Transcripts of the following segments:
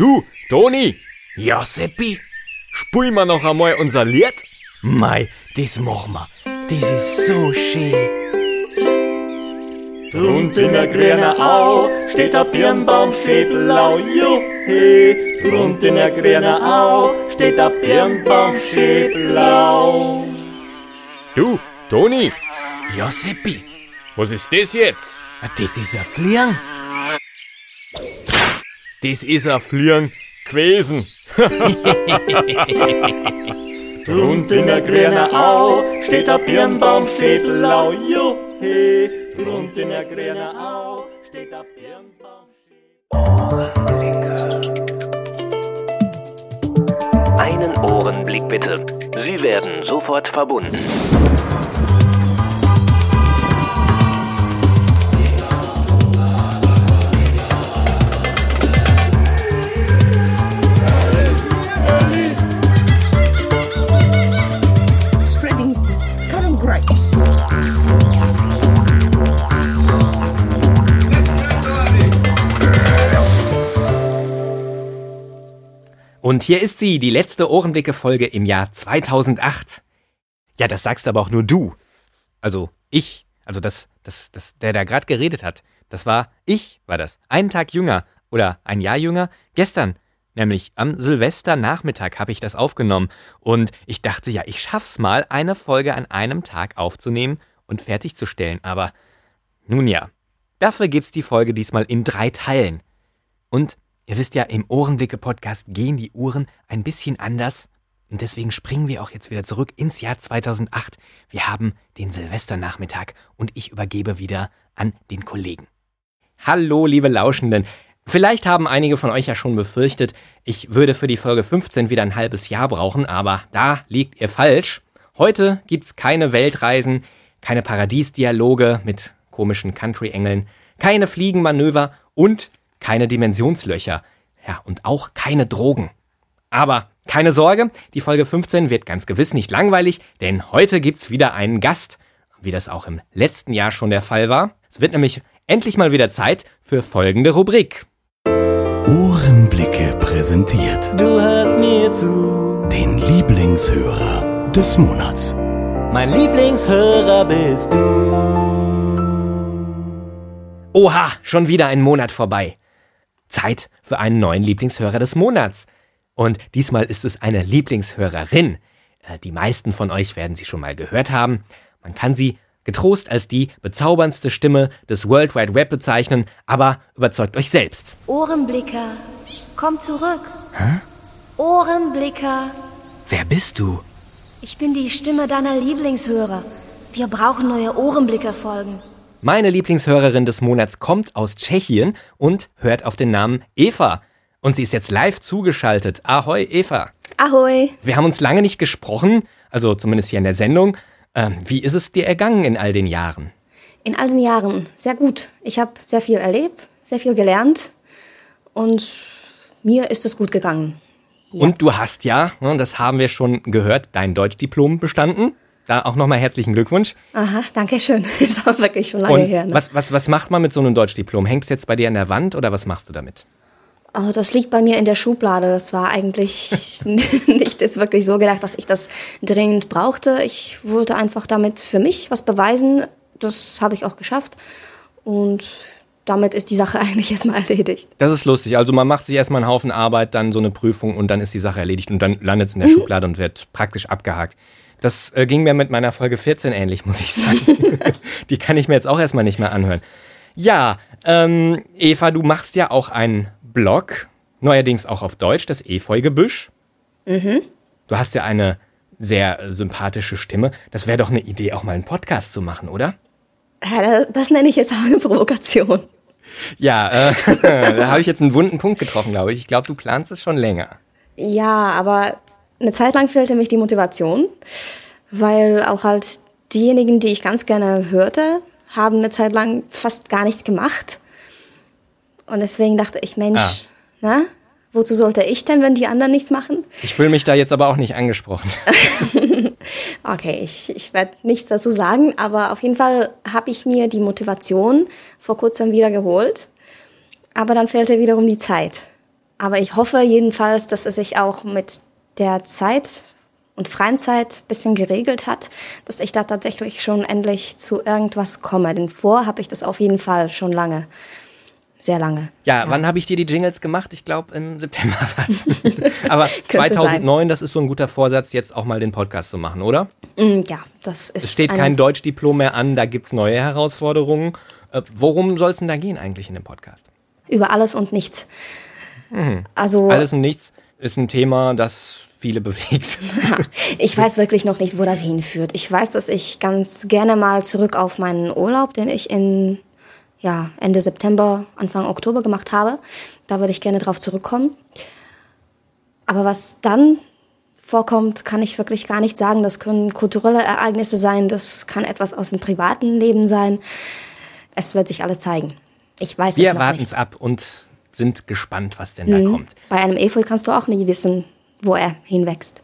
Du, Toni, Ja, Seppi? spul mal noch einmal unser Lied. Mei, das machen wir. Das ist so schön. Rund in der grünen Au steht der Birnbaum schön blau, juhe. Rund in der grünen Au steht der Birnbaum schön blau. Du, Toni, Ja, Seppi. was ist das jetzt? Das ist ein Fliegen. Das ist ein Fliegen gewesen. Rund in der grünen Au steht der Birnbaum schön blau, juhe. Rund in der grünen Au steht der Birnbaum Einen Ohrenblick bitte. Sie werden sofort verbunden. Und hier ist sie, die letzte Ohrenblicke-Folge im Jahr 2008. Ja, das sagst aber auch nur du. Also ich, also das, das, das, der da gerade geredet hat, das war ich, war das. Einen Tag jünger oder ein Jahr jünger. Gestern, nämlich am Silvesternachmittag habe ich das aufgenommen und ich dachte, ja, ich schaff's mal, eine Folge an einem Tag aufzunehmen und fertigzustellen. Aber nun ja, dafür gibt's die Folge diesmal in drei Teilen. Und ihr wisst ja, im Ohrenblicke-Podcast gehen die Uhren ein bisschen anders. Und deswegen springen wir auch jetzt wieder zurück ins Jahr 2008. Wir haben den Silvesternachmittag und ich übergebe wieder an den Kollegen. Hallo, liebe Lauschenden. Vielleicht haben einige von euch ja schon befürchtet, ich würde für die Folge 15 wieder ein halbes Jahr brauchen, aber da liegt ihr falsch. Heute gibt's keine Weltreisen, keine Paradiesdialoge mit komischen Country-Engeln, keine Fliegenmanöver und keine Dimensionslöcher. Ja, und auch keine Drogen. Aber keine Sorge, die Folge 15 wird ganz gewiss nicht langweilig, denn heute gibt's wieder einen Gast, wie das auch im letzten Jahr schon der Fall war. Es wird nämlich endlich mal wieder Zeit für folgende Rubrik. Ohrenblicke präsentiert Du hörst mir zu. den Lieblingshörer des Monats. Mein Lieblingshörer bist du. Oha, schon wieder ein Monat vorbei. Zeit für einen neuen Lieblingshörer des Monats. Und diesmal ist es eine Lieblingshörerin. Äh, Die meisten von euch werden sie schon mal gehört haben. Man kann sie getrost als die bezauberndste Stimme des World Wide Web bezeichnen, aber überzeugt euch selbst. Ohrenblicker, komm zurück. Hä? Ohrenblicker, Wer bist du? ich bin die Stimme deiner Lieblingshörer. Wir brauchen neue Ohrenblicker-Folgen. Meine Lieblingshörerin des Monats kommt aus Tschechien und hört auf den Namen Eva. Und sie ist jetzt live zugeschaltet. Ahoi, Eva. Ahoi. Wir haben uns lange nicht gesprochen, also zumindest hier in der Sendung. Ähm, wie ist es dir ergangen in all den Jahren? In all den Jahren sehr gut. Ich habe sehr viel erlebt, sehr viel gelernt und mir ist es gut gegangen. Ja. Und du hast ja, ne, das haben wir schon gehört, dein Deutschdiplom bestanden. Da auch nochmal herzlichen Glückwunsch. Aha, danke schön. Ist aber wirklich schon lange Und her. Ne? was, was, was macht man mit so einem Deutschdiplom? Hängt es jetzt bei dir an der Wand oder was machst du damit? Oh, das liegt bei mir in der Schublade. Das war eigentlich nicht jetzt wirklich so gedacht, dass ich das dringend brauchte. Ich wollte einfach damit für mich was beweisen. Das habe ich auch geschafft. Und damit ist die Sache eigentlich erstmal erledigt. Das ist lustig. Also man macht sich erstmal einen Haufen Arbeit, dann so eine Prüfung und dann ist die Sache erledigt und dann landet es in der Schublade und wird praktisch abgehakt. Das äh, ging mir mit meiner Folge 14 ähnlich, muss ich sagen. die kann ich mir jetzt auch erstmal nicht mehr anhören. Ja, ähm, Eva, du machst ja auch einen Blog, neuerdings auch auf Deutsch, das Efeugebüsch. Du hast ja eine sehr sympathische Stimme. Das wäre doch eine Idee, auch mal einen Podcast zu machen, oder? Ja, das, das nenne ich jetzt auch eine Provokation. Ja, äh, da habe ich jetzt einen wunden Punkt getroffen, glaube ich. Ich glaube, du planst es schon länger. Ja, aber eine Zeit lang fehlte mich die Motivation, weil auch halt diejenigen, die ich ganz gerne hörte, haben eine Zeit lang fast gar nichts gemacht. Und deswegen dachte ich, Mensch, Ah. na, wozu sollte ich denn, wenn die anderen nichts machen? Ich fühle mich da jetzt aber auch nicht angesprochen. Okay, ich, ich werde nichts dazu sagen, aber auf jeden Fall habe ich mir die Motivation vor kurzem wieder geholt. Aber dann fehlte wiederum die Zeit. Aber ich hoffe jedenfalls, dass es sich auch mit der Zeit und freien Zeit ein bisschen geregelt hat, dass ich da tatsächlich schon endlich zu irgendwas komme. Denn vor habe ich das auf jeden Fall schon lange. Sehr lange. Ja, wann habe ich dir die Jingles gemacht? Ich glaube im September fast. Aber Könnte 2009, das ist so ein guter Vorsatz, jetzt auch mal den Podcast zu machen, oder? Mm, Ja, das ist. Es steht kein Deutschdiplom mehr an, da gibt's neue Herausforderungen. Äh, worum soll es denn da gehen eigentlich in dem Podcast? Über alles und nichts. Also, Mhm. Alles und nichts ist ein Thema, das viele bewegt. ich weiß wirklich noch nicht, wo das hinführt. Ich weiß, dass ich ganz gerne mal zurück auf meinen Urlaub, den ich in ja, Ende September, Anfang Oktober gemacht habe. Da würde ich gerne drauf zurückkommen. Aber was dann vorkommt, kann ich wirklich gar nicht sagen. Das können kulturelle Ereignisse sein, das kann etwas aus dem privaten Leben sein. Es wird sich alles zeigen. Ich weiß Wir es noch warten nicht. es ab und sind gespannt, was denn da kommt. Bei einem Efeu kannst du auch nie wissen, wo er hinwächst.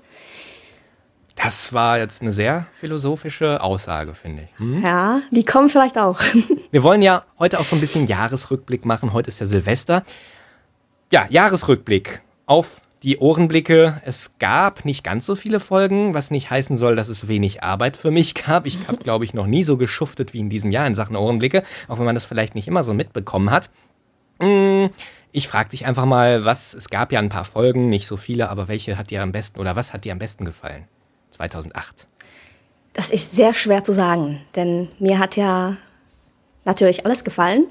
Das war jetzt eine sehr philosophische Aussage, finde ich. Hm? Ja, die kommen vielleicht auch. Wir wollen ja heute auch so ein bisschen Jahresrückblick machen. Heute ist ja Silvester. Ja, Jahresrückblick auf die Ohrenblicke. Es gab nicht ganz so viele Folgen, was nicht heißen soll, dass es wenig Arbeit für mich gab. Ich habe, glaube ich, noch nie so geschuftet wie in diesem Jahr in Sachen Ohrenblicke, auch wenn man das vielleicht nicht immer so mitbekommen hat. Ich frage dich einfach mal, was, es gab ja ein paar Folgen, nicht so viele, aber welche hat dir am besten oder was hat dir am besten gefallen? 2008. Das ist sehr schwer zu sagen, denn mir hat ja natürlich alles gefallen.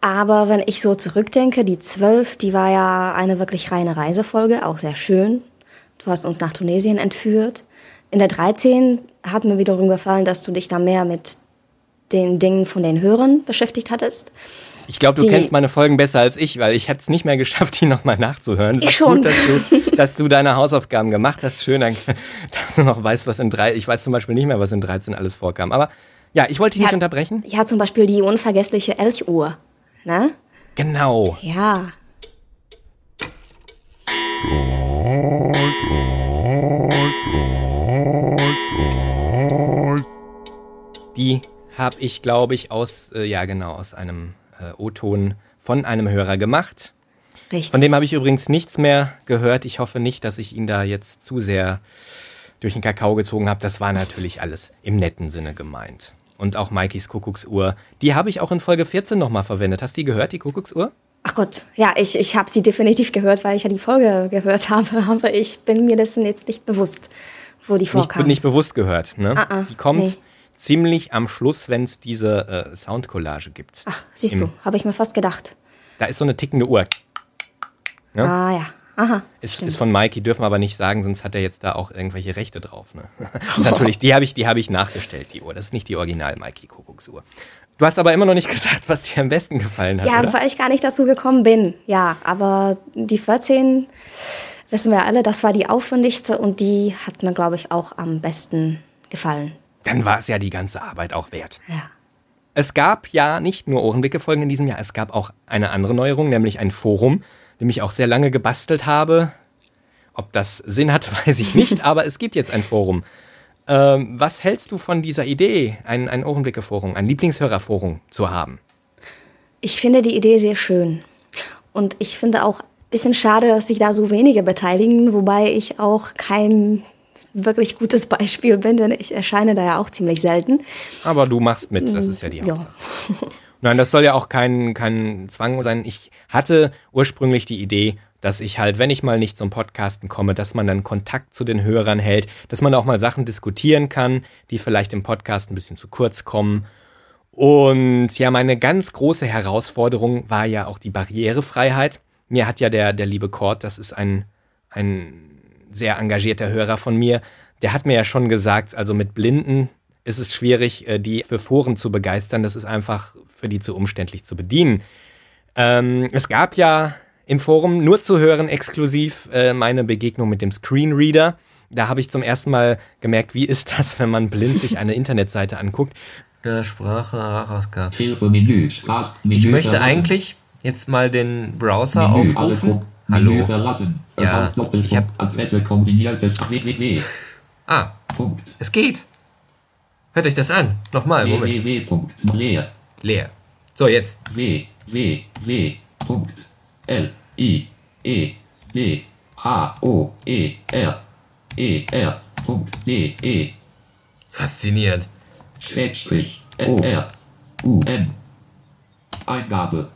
Aber wenn ich so zurückdenke, die 12, die war ja eine wirklich reine Reisefolge, auch sehr schön. Du hast uns nach Tunesien entführt. In der 13 hat mir wiederum gefallen, dass du dich da mehr mit den Dingen von den Hörern beschäftigt hattest. Ich glaube, du Die- kennst meine Folgen besser als ich, weil ich hätte es nicht mehr geschafft, die nochmal nachzuhören. Es Ich ist schon. gut, dass du, dass du deine Hausaufgaben gemacht hast. Schön, dann- dass du noch weißt, was in drei. Ich weiß zum Beispiel nicht mehr, was in 13 alles vorkam. Aber ja, ich wollte dich nicht Ja. unterbrechen. Ja, zum Beispiel die unvergessliche Elchuhr. Ne? Genau. Ja. Die habe ich, glaube ich, aus, äh, ja genau, aus einem äh, O-Ton von einem Hörer gemacht. Richtig. Von dem habe ich übrigens nichts mehr gehört. Ich hoffe nicht, dass ich ihn da jetzt zu sehr durch den Kakao gezogen habe. Das war natürlich alles im netten Sinne gemeint. Und auch Maikis Kuckucksuhr, die habe ich auch in Folge 14 nochmal verwendet. Hast du die gehört, die Kuckucksuhr? Ach Gott, ja, ich, ich habe sie definitiv gehört, weil ich ja die Folge gehört habe, aber ich bin mir dessen jetzt nicht bewusst, wo die Nicht, vorkam. nicht bewusst gehört. Ne? Ah, ah, die kommt nee. Ziemlich am Schluss, wenn es diese äh, Soundcollage gibt. Ach, siehst Im- du, habe ich mir fast gedacht. Da ist so eine tickende Uhr. Ja? Ah ja, aha. Ist, ist von Mikey, dürfen wir aber nicht sagen, sonst hat er jetzt da auch irgendwelche Rechte drauf. Ne? Das ist natürlich, die habe ich, die habe ich nachgestellt, die Uhr. Das ist nicht die Original Mikey Kuckucksuhr. Du hast aber immer noch nicht gesagt, was dir am besten gefallen hat, ja, oder? weil ich gar nicht dazu gekommen bin. Ja, aber die 14, wissen wir alle, das war die aufwendigste und die hat mir, glaube ich, auch am besten gefallen. Dann war es ja die ganze Arbeit auch wert. Ja. Es gab ja nicht nur Ohrenblicke-Folgen in diesem Jahr, es gab auch eine andere Neuerung, nämlich ein Forum, dem ich auch sehr lange gebastelt habe. Ob das Sinn hat, weiß ich nicht, aber es gibt jetzt ein Forum. Ähm, was hältst du von dieser Idee, ein, ein Ohrenblicke-Forum, ein Lieblingshörerforum zu haben? Ich finde die Idee sehr schön. Und ich finde auch ein bisschen schade, dass sich da so wenige beteiligen, wobei ich auch kein wirklich gutes Beispiel bin, denn ich erscheine da ja auch ziemlich selten. Aber du machst mit, das ist ja die Ja. Hauptsache. Nein, das soll ja auch kein, kein Zwang sein. Ich hatte ursprünglich die Idee, dass ich halt, wenn ich mal nicht zum Podcasten komme, dass man dann Kontakt zu den Hörern hält, dass man auch mal Sachen diskutieren kann, die vielleicht im Podcast ein bisschen zu kurz kommen. Und ja, meine ganz große Herausforderung war ja auch die Barrierefreiheit. Mir hat ja der, der liebe Kort, das ist ein, ein sehr engagierter Hörer von mir, der hat mir ja schon gesagt, also mit Blinden ist es schwierig, äh, die für Foren zu begeistern. Das ist einfach für die zu umständlich zu bedienen. Ähm, es gab ja im Forum nur zu hören exklusiv äh, meine Begegnung mit dem Screenreader. Da habe ich zum ersten Mal gemerkt, wie ist das, wenn man blind sich eine Internetseite anguckt. Der Sprache Hilfe-Menü. Sprach- Ich möchte eigentlich jetzt mal den Browser aufrufen. Hallo. verlassen. Ja, ich hab- Adresse kombiniertes www. Ah, Punkt. es geht. Hört euch das an. Nochmal, Moment. www. Punkt. Leer. Leer. So, jetzt. W. W. W. Punkt. L. I, E, D, H, O, E, R, E, R, Punkt, D, E, Fasziniert. Schrägstrich, O, R, U, N. Eingabe.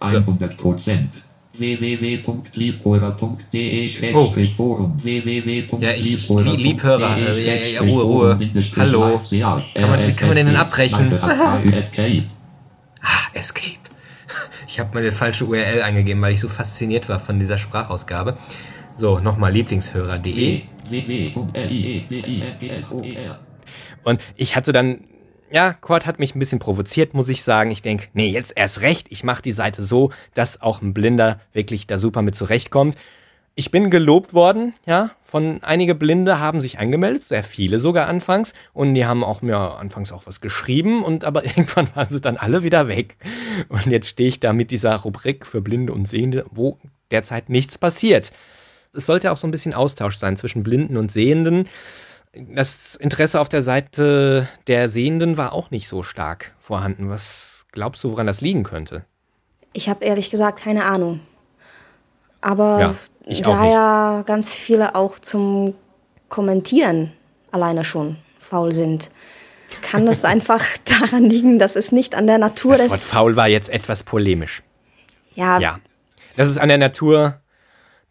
100 Prozent. www.liebhörer.de Schrägstrich Forum Ja, ich, Lie- Liebhörer, äh, ja, ja, ja, Ruhe, Ruhe. Hallo. Kann man- wie kann man den denn abbrechen? Escape. Ah, Escape. Ich habe meine falsche URL eingegeben, weil ich so fasziniert war von dieser Sprachausgabe. So, nochmal lieblingshörer.de. www.liebhörer.de Und ich hatte dann, ja, Cord hat mich ein bisschen provoziert, muss ich sagen. Ich denke, nee, jetzt erst recht. Ich mache die Seite so, dass auch ein Blinder wirklich da super mit zurechtkommt. Ich bin gelobt worden, ja, von einige Blinde haben sich angemeldet, sehr viele sogar anfangs, und die haben auch mir anfangs auch was geschrieben, und aber irgendwann waren sie dann alle wieder weg. Und jetzt stehe ich da mit dieser Rubrik für Blinde und Sehende, wo derzeit nichts passiert. Es sollte auch so ein bisschen Austausch sein zwischen Blinden und Sehenden. Das Interesse auf der Seite der Sehenden war auch nicht so stark vorhanden. Was glaubst du, woran das liegen könnte? Ich habe ehrlich gesagt keine Ahnung. Aber Ja, da ja ganz viele auch zum Kommentieren alleine schon faul sind, kann das einfach daran liegen, dass es nicht an der Natur Das Wort des... faul war jetzt etwas polemisch. Ja, Ja. Das ist an der Natur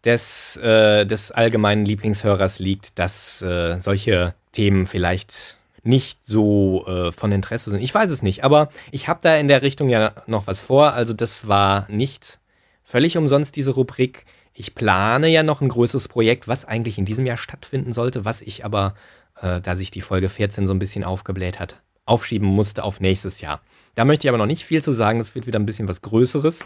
des, äh, des allgemeinen Lieblingshörers liegt, dass äh, solche Themen vielleicht nicht so äh, von Interesse sind. Ich weiß es nicht, aber ich habe da in der Richtung ja noch was vor. Also das war nicht völlig umsonst diese Rubrik. Ich plane ja noch ein größeres Projekt, was eigentlich in diesem Jahr stattfinden sollte, was ich aber, äh, da sich die Folge 14 so ein bisschen aufgebläht hat, aufschieben musste auf nächstes Jahr. Da möchte ich aber noch nicht viel zu sagen. Das wird wieder ein bisschen was Größeres.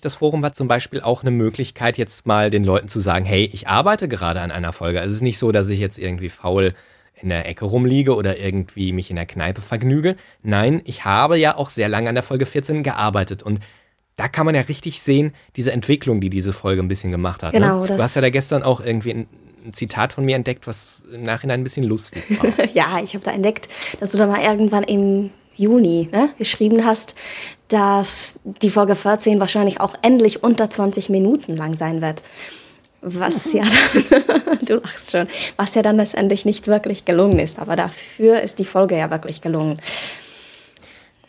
Das Forum war zum Beispiel auch eine Möglichkeit, jetzt mal den Leuten zu sagen, hey, ich arbeite gerade an einer Folge. Also es ist nicht so, dass ich jetzt irgendwie faul in der Ecke rumliege oder irgendwie mich in der Kneipe vergnüge. Nein, ich habe ja auch sehr lange an der Folge 14 gearbeitet und da kann man ja richtig sehen, diese Entwicklung, die diese Folge ein bisschen gemacht hat. Genau, ne? Du hast ja da gestern auch irgendwie ein, ein Zitat von mir entdeckt, was im Nachhinein ein bisschen lustig war. ja, ich habe da entdeckt, dass du da mal irgendwann im Juni ne, geschrieben hast, dass die Folge 14 wahrscheinlich auch endlich unter 20 Minuten lang sein wird. Was ja dann, du lachst schon, was ja dann letztendlich nicht wirklich gelungen ist. Aber dafür ist die Folge ja wirklich gelungen.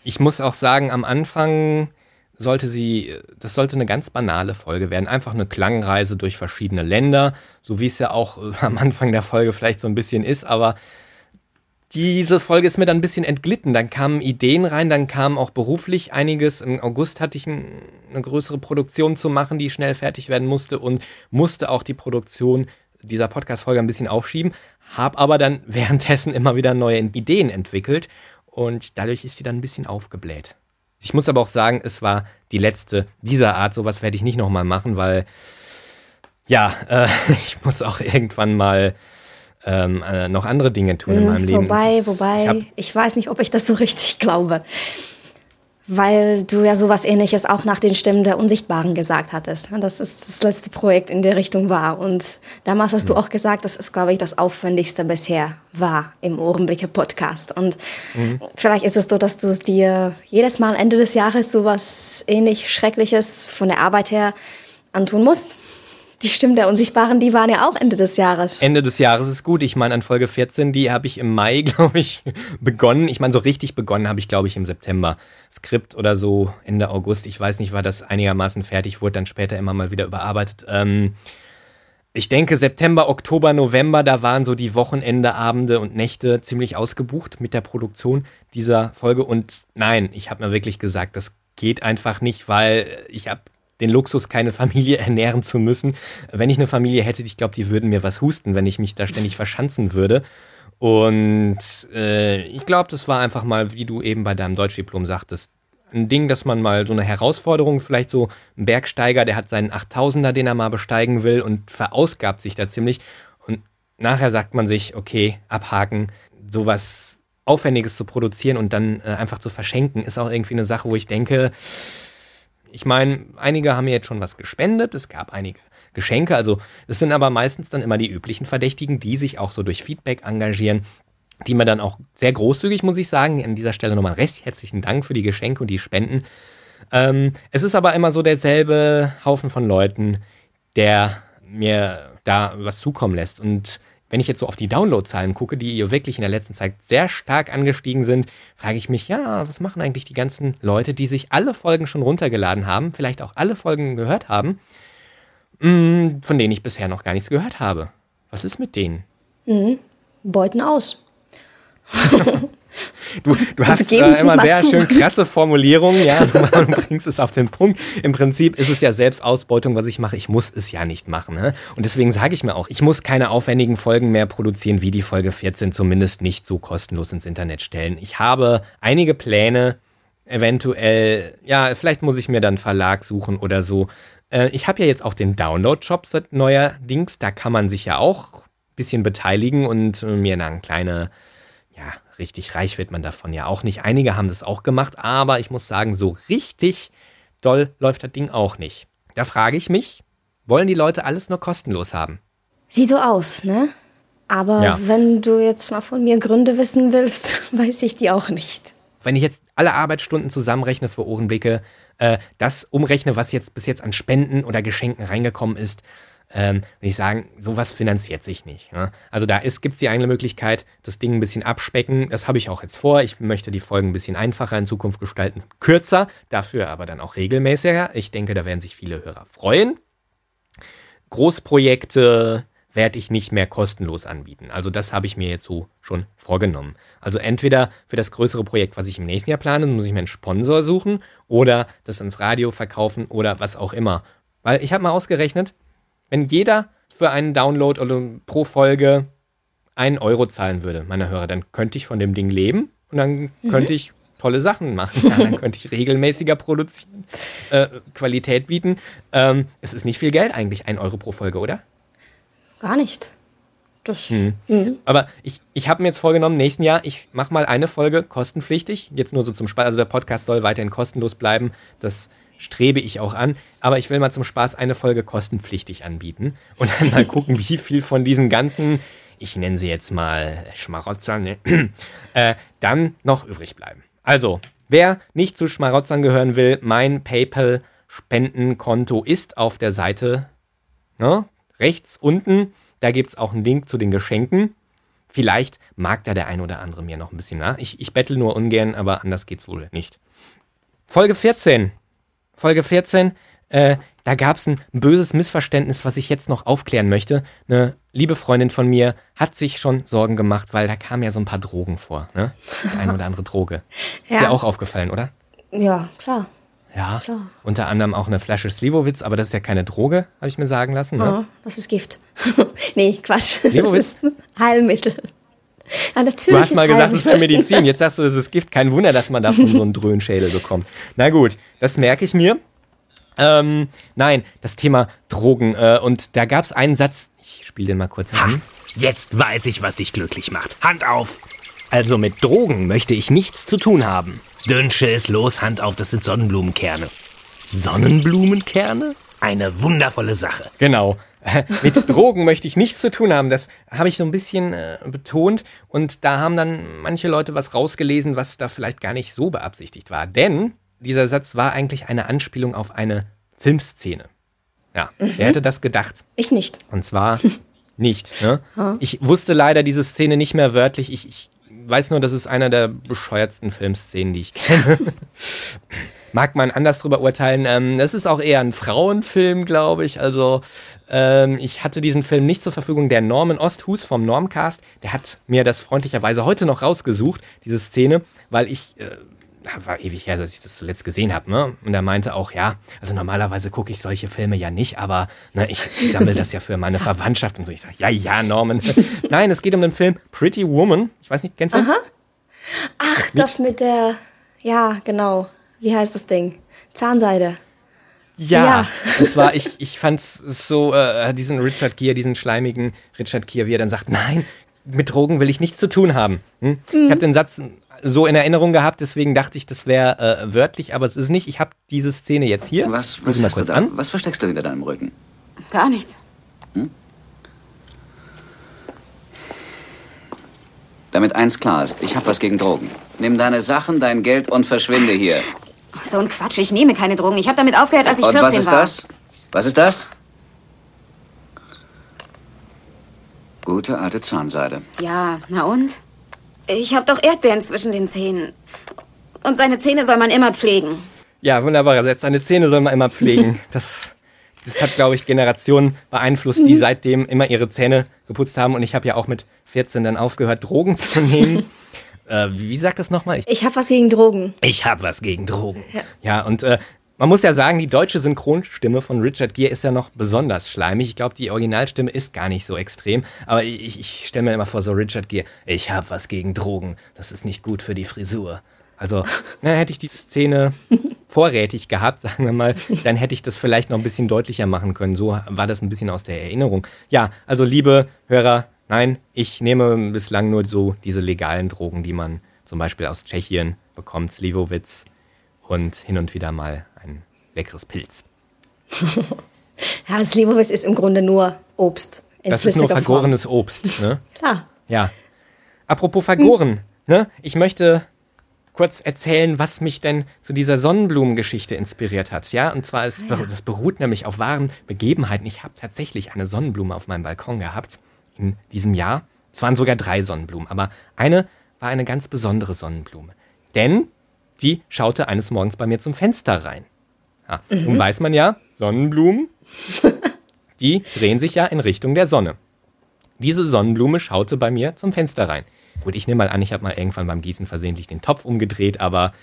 Ich muss auch sagen, am Anfang sollte sie, das sollte eine ganz banale Folge werden. Einfach eine Klangreise durch verschiedene Länder, so wie es ja auch am Anfang der Folge vielleicht so ein bisschen ist, aber diese Folge ist mir dann ein bisschen entglitten. Dann kamen Ideen rein, dann kam auch beruflich einiges. Im August hatte ich ein, eine größere Produktion zu machen, die schnell fertig werden musste und musste auch die Produktion dieser Podcast-Folge ein bisschen aufschieben, habe aber dann währenddessen immer wieder neue Ideen entwickelt und dadurch ist sie dann ein bisschen aufgebläht. Ich muss aber auch sagen, es war die letzte dieser Art. Sowas werde ich nicht nochmal machen, weil ja, äh, ich muss auch irgendwann mal ähm, äh, noch andere Dinge tun in meinem Leben. Mhm. Wobei, wobei, ich ich, weiß nicht, ob ich das so richtig glaube. Weil du ja sowas ähnliches auch nach den Stimmen der Unsichtbaren gesagt hattest. Das ist das letzte Projekt in der Richtung war. Und damals hast du auch gesagt, das ist, glaube ich, das Aufwendigste bisher war im Ohrenblicke Podcast. Und vielleicht ist es so, dass du es dir jedes Mal Ende des Jahres sowas ähnlich Schreckliches von der Arbeit her antun musst. Die Stimmen der Unsichtbaren, die waren ja auch Ende des Jahres. Ende des Jahres ist gut. Ich meine, an Folge 14, die habe ich im Mai, glaube ich, begonnen. Ich meine, so richtig begonnen habe ich, glaube ich, im September. Skript oder so Ende August. Ich weiß nicht, war das einigermaßen fertig, wurde dann später immer mal wieder überarbeitet. Ähm, ich denke, September, Oktober, November, da waren so die Wochenende, Abende und Nächte ziemlich ausgebucht mit der Produktion dieser Folge. Und nein, ich habe mir wirklich gesagt, das geht einfach nicht, weil ich habe den Luxus, keine Familie ernähren zu müssen. Wenn ich eine Familie hätte, ich glaube, die würden mir was husten, wenn ich mich da ständig verschanzen würde. Und äh, ich glaube, das war einfach mal, wie du eben bei deinem Deutschdiplom sagtest, ein Ding, dass man mal so eine Herausforderung, vielleicht so ein Bergsteiger, der hat seinen 8000er, den er mal besteigen will und verausgabt sich da ziemlich. Und nachher sagt man sich, okay, abhaken, sowas Aufwendiges zu produzieren und dann äh, einfach zu verschenken, ist auch irgendwie eine Sache, wo ich denke, ich meine, einige haben mir jetzt schon was gespendet, es gab einige Geschenke, also es sind aber meistens dann immer die üblichen Verdächtigen, die sich auch so durch Feedback engagieren, die mir dann auch sehr großzügig, muss ich sagen, an dieser Stelle nochmal recht herzlichen Dank für die Geschenke und die Spenden Ähm, es ist aber immer so derselbe Haufen von Leuten, der mir da was zukommen lässt. Und wenn ich jetzt so auf die Downloadzahlen gucke, die wirklich in der letzten Zeit sehr stark angestiegen sind, frage ich mich, ja, was machen eigentlich die ganzen Leute, die sich alle Folgen schon runtergeladen haben, vielleicht auch alle Folgen gehört haben, mh, von denen ich bisher noch gar nichts gehört habe. Was ist mit denen? Mhm. Beuten aus. Du, du hast äh, immer sehr zu. schön krasse Formulierungen, ja, du bringst es auf den Punkt. Im Prinzip ist es ja Selbstausbeutung, was ich mache. Ich muss es ja nicht machen. Ne? Und deswegen sage ich mir auch, ich muss keine aufwendigen Folgen mehr produzieren, wie die Folge 14, zumindest nicht so kostenlos ins Internet stellen. Ich habe einige Pläne, eventuell, ja, vielleicht muss ich mir dann Verlag suchen oder so. Äh, ich habe ja jetzt auch den Download-Shop neuerdings, da kann man sich ja auch ein bisschen beteiligen und mir dann kleine ja, richtig reich wird man davon ja auch nicht. Einige haben das auch gemacht, aber ich muss sagen, so richtig doll läuft das Ding auch nicht. Da frage ich mich, wollen die Leute alles nur kostenlos haben? Sieht so aus, ne? Aber ja. wenn du jetzt mal von mir Gründe wissen willst, weiß ich die auch nicht. Wenn ich jetzt alle Arbeitsstunden zusammenrechne für Ohrenblicke, äh, das umrechne, was jetzt bis jetzt an Spenden oder Geschenken reingekommen ist, ähm, will ich sagen, sowas finanziert sich nicht. Ne? Also da gibt es die eine Möglichkeit, das Ding ein bisschen abspecken. Das habe ich auch jetzt vor. Ich möchte die Folgen ein bisschen einfacher in Zukunft gestalten. Kürzer, dafür aber dann auch regelmäßiger. Ich denke, da werden sich viele Hörer freuen. Großprojekte werde ich nicht mehr kostenlos anbieten. Also das habe ich mir jetzt so schon vorgenommen. Also entweder für das größere Projekt, was ich im nächsten Jahr plane, muss ich mir einen Sponsor suchen oder das ins Radio verkaufen oder was auch immer. Weil ich habe mal ausgerechnet, wenn jeder für einen Download oder pro Folge einen Euro zahlen würde, meine Hörer, dann könnte ich von dem Ding leben und dann mhm. könnte ich tolle Sachen machen. Ja, dann könnte ich regelmäßiger produzieren, äh, Qualität bieten. Ähm, es ist nicht viel Geld eigentlich, ein Euro pro Folge, oder? Gar nicht. Das, mhm. Mhm. Aber ich, ich habe mir jetzt vorgenommen, nächsten Jahr, ich mache mal eine Folge kostenpflichtig. Jetzt nur so zum Spaß. Also der Podcast soll weiterhin kostenlos bleiben. Das strebe ich auch an. Aber ich will mal zum Spaß eine Folge kostenpflichtig anbieten und dann mal gucken, wie viel von diesen ganzen, ich nenne sie jetzt mal Schmarotzern, ne? äh, dann noch übrig bleiben. Also, wer nicht zu Schmarotzern gehören will, mein PayPal-Spendenkonto ist auf der Seite ne? rechts unten. Da gibt es auch einen Link zu den Geschenken. Vielleicht mag da der ein oder andere mir noch ein bisschen nach. Ich, ich bettel nur ungern, aber anders geht's wohl nicht. Folge 14. Folge 14, äh, da gab es ein böses Missverständnis, was ich jetzt noch aufklären möchte. Eine liebe Freundin von mir hat sich schon Sorgen gemacht, weil da kamen ja so ein paar Drogen vor, ne? Die eine oder andere Droge. ja. Ist dir auch aufgefallen, oder? Ja, klar. Ja, klar. unter anderem auch eine Flasche Slivovitz, aber das ist ja keine Droge, habe ich mir sagen lassen. Ne? Oh, das ist Gift. nee, Quatsch. Slivovitz? Das ist ein Heilmittel. Ja, natürlich du hast mal gesagt, es wäre Medizin. Jetzt sagst du, es ist Gift. Kein Wunder, dass man davon so einen Dröhnschädel bekommt. Na gut, das merke ich mir. Ähm, nein, das Thema Drogen. Äh, und da gab es einen Satz, ich spiele den mal kurz ha, an. Jetzt weiß ich, was dich glücklich macht. Hand auf! Also mit Drogen möchte ich nichts zu tun haben. Dünnsche ist los, Hand auf, das sind Sonnenblumenkerne. Sonnenblumenkerne? Eine wundervolle Sache. Genau. mit Drogen möchte ich nichts zu tun haben. Das habe ich so ein bisschen äh, betont. Und da haben dann manche Leute was rausgelesen, was da vielleicht gar nicht so beabsichtigt war. Denn dieser Satz war eigentlich eine Anspielung auf eine Filmszene. Ja, mhm. wer hätte das gedacht? Ich nicht. Und zwar nicht. Ne? Ich wusste leider diese Szene nicht mehr wörtlich. Ich, ich weiß nur, das ist einer der bescheuertsten Filmszenen, die ich kenne. mag man anders drüber urteilen. Ähm, das ist auch eher ein Frauenfilm, glaube ich. Also ähm, ich hatte diesen Film nicht zur Verfügung. Der Norman Osthus vom Normcast, der hat mir das freundlicherweise heute noch rausgesucht, diese Szene, weil ich äh, war ewig her, dass ich das zuletzt gesehen habe, ne? Und er meinte auch, ja, also normalerweise gucke ich solche Filme ja nicht, aber ne, ich, ich sammle das ja für meine Verwandtschaft und so. Ich sage, ja, ja, Norman. Nein, es geht um den Film Pretty Woman. Ich weiß nicht, kennst du? Aha. Ach, das mit der, ja, genau wie heißt das Ding? Zahnseide. Ja, ja. und zwar, ich, ich fand es so, äh, diesen Richard Gere, diesen schleimigen Richard Gere, wie er dann sagt, nein, mit Drogen will ich nichts zu tun haben. Hm? Mhm. Ich habe den Satz so in Erinnerung gehabt, deswegen dachte ich, das wäre äh, wörtlich, aber es ist nicht. Ich habe diese Szene jetzt hier. Was, was, hast du da? An. was versteckst du hinter deinem Rücken? Gar nichts. Hm? Damit eins klar ist, ich habe was gegen Drogen. Nimm deine Sachen, dein Geld und verschwinde hier. So ein Quatsch, ich nehme keine Drogen. Ich habe damit aufgehört, als ich Und 14 was ist war. das? Was ist das? Gute alte Zahnseide. Ja, na und? Ich habe doch Erdbeeren zwischen den Zähnen. Und seine Zähne soll man immer pflegen. Ja, wunderbar. Selbst seine Zähne soll man immer pflegen. Das, das hat, glaube ich, Generationen beeinflusst, die seitdem immer ihre Zähne geputzt haben. Und ich habe ja auch mit 14 dann aufgehört, Drogen zu nehmen. äh, wie, sagt das nochmal? Ich, Ich habe was gegen Drogen. ich habe was gegen Drogen. Ja, und äh, man muss ja sagen, die deutsche Synchronstimme von Richard Gere ist ja noch besonders schleimig. Ich glaube, die Originalstimme ist gar nicht so extrem. Aber ich, ich stelle mir immer vor, so Richard Gere, ich habe was gegen Drogen. Das ist nicht gut für die Frisur. Also, na, hätte ich die Szene vorrätig gehabt, sagen wir mal, dann hätte ich das vielleicht noch ein bisschen deutlicher machen können. So war das ein bisschen aus der Erinnerung. Ja, also liebe Hörer, nein, ich nehme bislang nur so diese legalen Drogen, die man zum Beispiel aus Tschechien bekommt, Slivovitz und hin und wieder mal ein leckeres Pilz. Ja, Slivovitz ist im Grunde nur Obst. In das ist nur vergorenes Obst, ne? Klar. Ja. Apropos vergoren, ne? Ich möchte kurz erzählen, was mich denn zu dieser Sonnenblumengeschichte inspiriert hat. Ja, und zwar ist, das beruht nämlich auf wahren Begebenheiten. Ich habe tatsächlich eine Sonnenblume auf meinem Balkon gehabt in diesem Jahr. Es waren sogar drei Sonnenblumen, aber eine war eine ganz besondere Sonnenblume. Denn die schaute eines Morgens bei mir zum Fenster rein. Ja, Mhm. Nun weiß man ja, Sonnenblumen, die drehen sich ja in Richtung der Sonne. Diese Sonnenblume schaute bei mir zum Fenster rein. Gut, ich nehme mal an, ich habe mal irgendwann beim Gießen versehentlich den Topf umgedreht, aber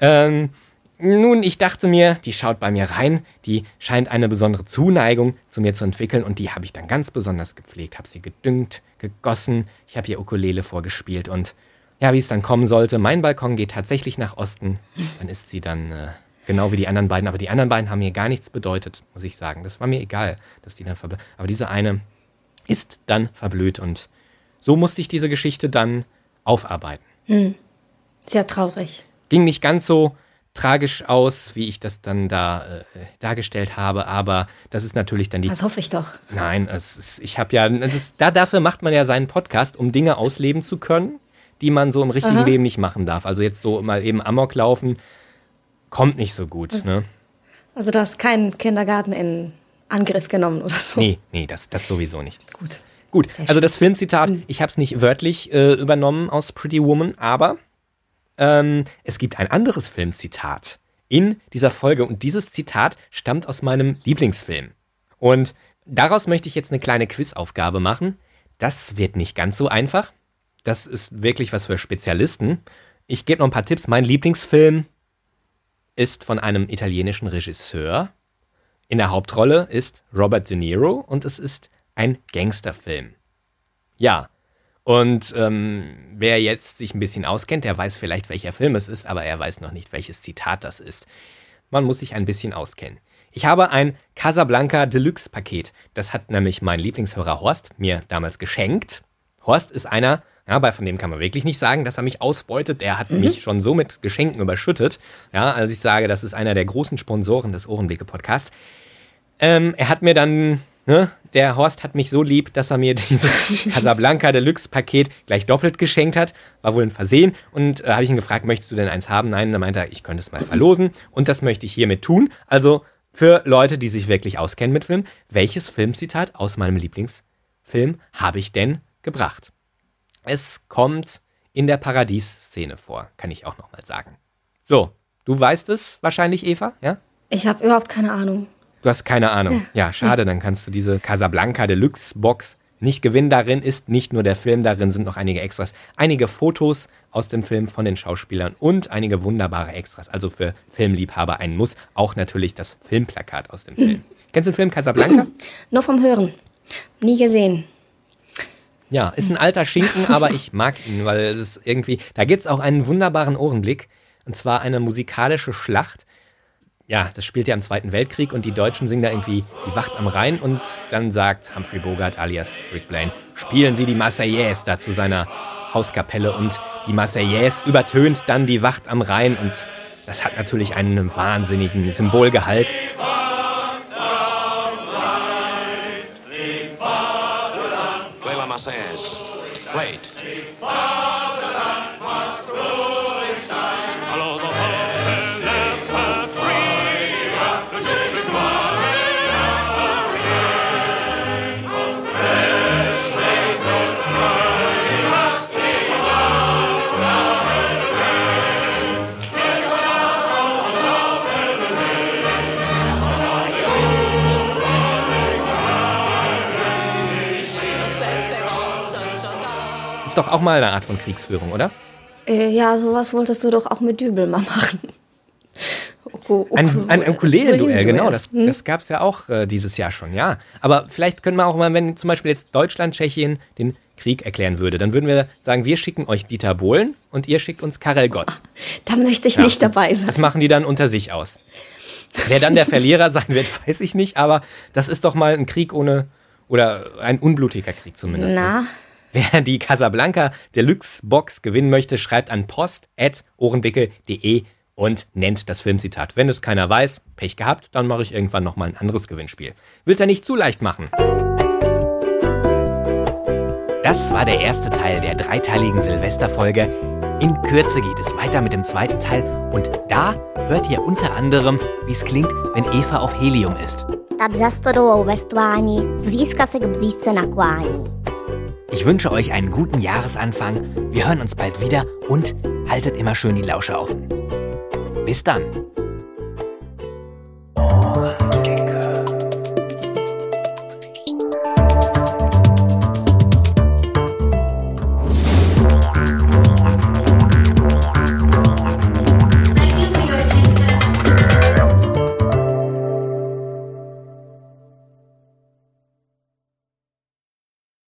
ähm, nun, ich dachte mir, die schaut bei mir rein, die scheint eine besondere Zuneigung zu mir zu entwickeln und die habe ich dann ganz besonders gepflegt, habe sie gedüngt, gegossen, ich habe ihr Ukulele vorgespielt und ja, wie es dann kommen sollte, mein Balkon geht tatsächlich nach Osten, dann ist sie dann äh, genau wie die anderen beiden, aber die anderen beiden haben mir gar nichts bedeutet, muss ich sagen. Das war mir egal, dass die dann verblüht. Aber diese eine ist dann verblüht und so musste ich diese Geschichte dann aufarbeiten. Hm. Sehr traurig. Ging nicht ganz so tragisch aus, wie ich das dann da äh, dargestellt habe, aber das ist natürlich dann die. Das hoffe ich doch. Nein, es ist, ich habe ja, es ist, da dafür macht man ja seinen Podcast, um Dinge ausleben zu können, die man so im richtigen Aha. Leben nicht machen darf. Also jetzt so mal eben Amok laufen, kommt nicht so gut. Was- Ne? Also du hast keinen Kindergarten in Angriff genommen oder so. Nee, nee, das, das sowieso nicht. Gut. Gut, also das Filmzitat, ich habe es nicht wörtlich äh, übernommen aus Pretty Woman, aber ähm, es gibt ein anderes Filmzitat in dieser Folge und dieses Zitat stammt aus meinem Lieblingsfilm. Und daraus möchte ich jetzt eine kleine Quizaufgabe machen. Das wird nicht ganz so einfach. Das ist wirklich was für Spezialisten. Ich gebe noch ein paar Tipps. Mein Lieblingsfilm ist von einem italienischen Regisseur. In der Hauptrolle ist Robert De Niro und es ist ein Gangsterfilm. Ja. Und ähm, wer jetzt sich ein bisschen auskennt, der weiß vielleicht, welcher Film es ist, aber er weiß noch nicht, welches Zitat das ist. Man muss sich ein bisschen auskennen. Ich habe ein Casablanca Deluxe Paket. Das hat nämlich mein Lieblingshörer Horst mir damals geschenkt. Horst ist einer, ja, bei von dem kann man wirklich nicht sagen, dass er mich ausbeutet. Er hat Mhm. mich schon so mit Geschenken überschüttet. Ja, also ich sage, das ist einer der großen Sponsoren des Ohrenblicke Podcasts. Ähm, er hat mir dann, ne, der Horst hat mich so lieb, dass er mir dieses Casablanca Deluxe Paket gleich doppelt geschenkt hat. War wohl ein Versehen. Und äh, habe ich ihn gefragt, möchtest du denn eins haben? Nein, dann meinte er, ich könnte es mal verlosen. Und das möchte ich hiermit tun. Also für Leute, die sich wirklich auskennen mit Film, welches Filmzitat aus meinem Lieblingsfilm habe ich denn gebracht? Es kommt in der Paradies-Szene vor, kann ich auch nochmal sagen. So, du weißt es wahrscheinlich, Eva, ja? Ich habe überhaupt keine Ahnung. Du hast keine Ahnung. Ja, schade, dann kannst du diese Casablanca Deluxe Box nicht gewinnen. Darin ist nicht nur der Film, darin sind noch einige Extras. Einige Fotos aus dem Film von den Schauspielern und einige wunderbare Extras. Also für Filmliebhaber ein Muss. Auch natürlich das Filmplakat aus dem Film. Kennst du den Film Casablanca? Nur vom Hören. Nie gesehen. Ja, ist ein alter Schinken, aber ich mag ihn, weil es ist irgendwie, da gibt's auch einen wunderbaren Ohrenblick. Und zwar eine musikalische Schlacht. Ja, das spielt ja im Zweiten Weltkrieg und die Deutschen singen da irgendwie die Wacht am Rhein und dann sagt Humphrey Bogart alias Rick Blaine, spielen Sie die Marseillaise da zu seiner Hauskapelle und die Marseillaise übertönt dann die Wacht am Rhein und das hat natürlich einen wahnsinnigen Symbolgehalt. Play La Marseillaise. Play it. Ist doch auch mal eine Art von Kriegsführung, oder? Äh, ja, sowas wolltest du doch auch mit Dübel mal machen. Ein, Uku- ein Ukulele-Duell, genau, das, Hm? das gab es ja auch äh, dieses Jahr schon, ja. Aber vielleicht können wir auch mal, wenn zum Beispiel jetzt Deutschland, Tschechien den Krieg erklären würde, dann würden wir sagen, wir schicken euch Dieter Bohlen und ihr schickt uns Karel Gott. Da möchte ich Ja, nicht dabei sein. Das machen die dann unter sich aus. Wer dann der Verlierer sein wird, weiß ich nicht, aber das ist doch mal ein Krieg ohne, oder ein unblutiger Krieg zumindest. ne? Na, Wer die Casablanca Deluxe Box gewinnen möchte, schreibt an post.ohrendicke.de und nennt das Filmzitat. Wenn es keiner weiß, Pech gehabt, dann mache ich irgendwann nochmal ein anderes Gewinnspiel. Will's ja nicht zu leicht machen. Das war der erste Teil der dreiteiligen Silvesterfolge. In Kürze geht es weiter mit dem zweiten Teil und da hört ihr unter anderem, wie es klingt, wenn Eva auf Helium ist. Nad zastodolou ve stvání, vzízka se k břízce naklání. Ich wünsche euch einen guten Jahresanfang. Wir hören uns bald wieder und haltet immer schön die Lausche offen. Bis dann.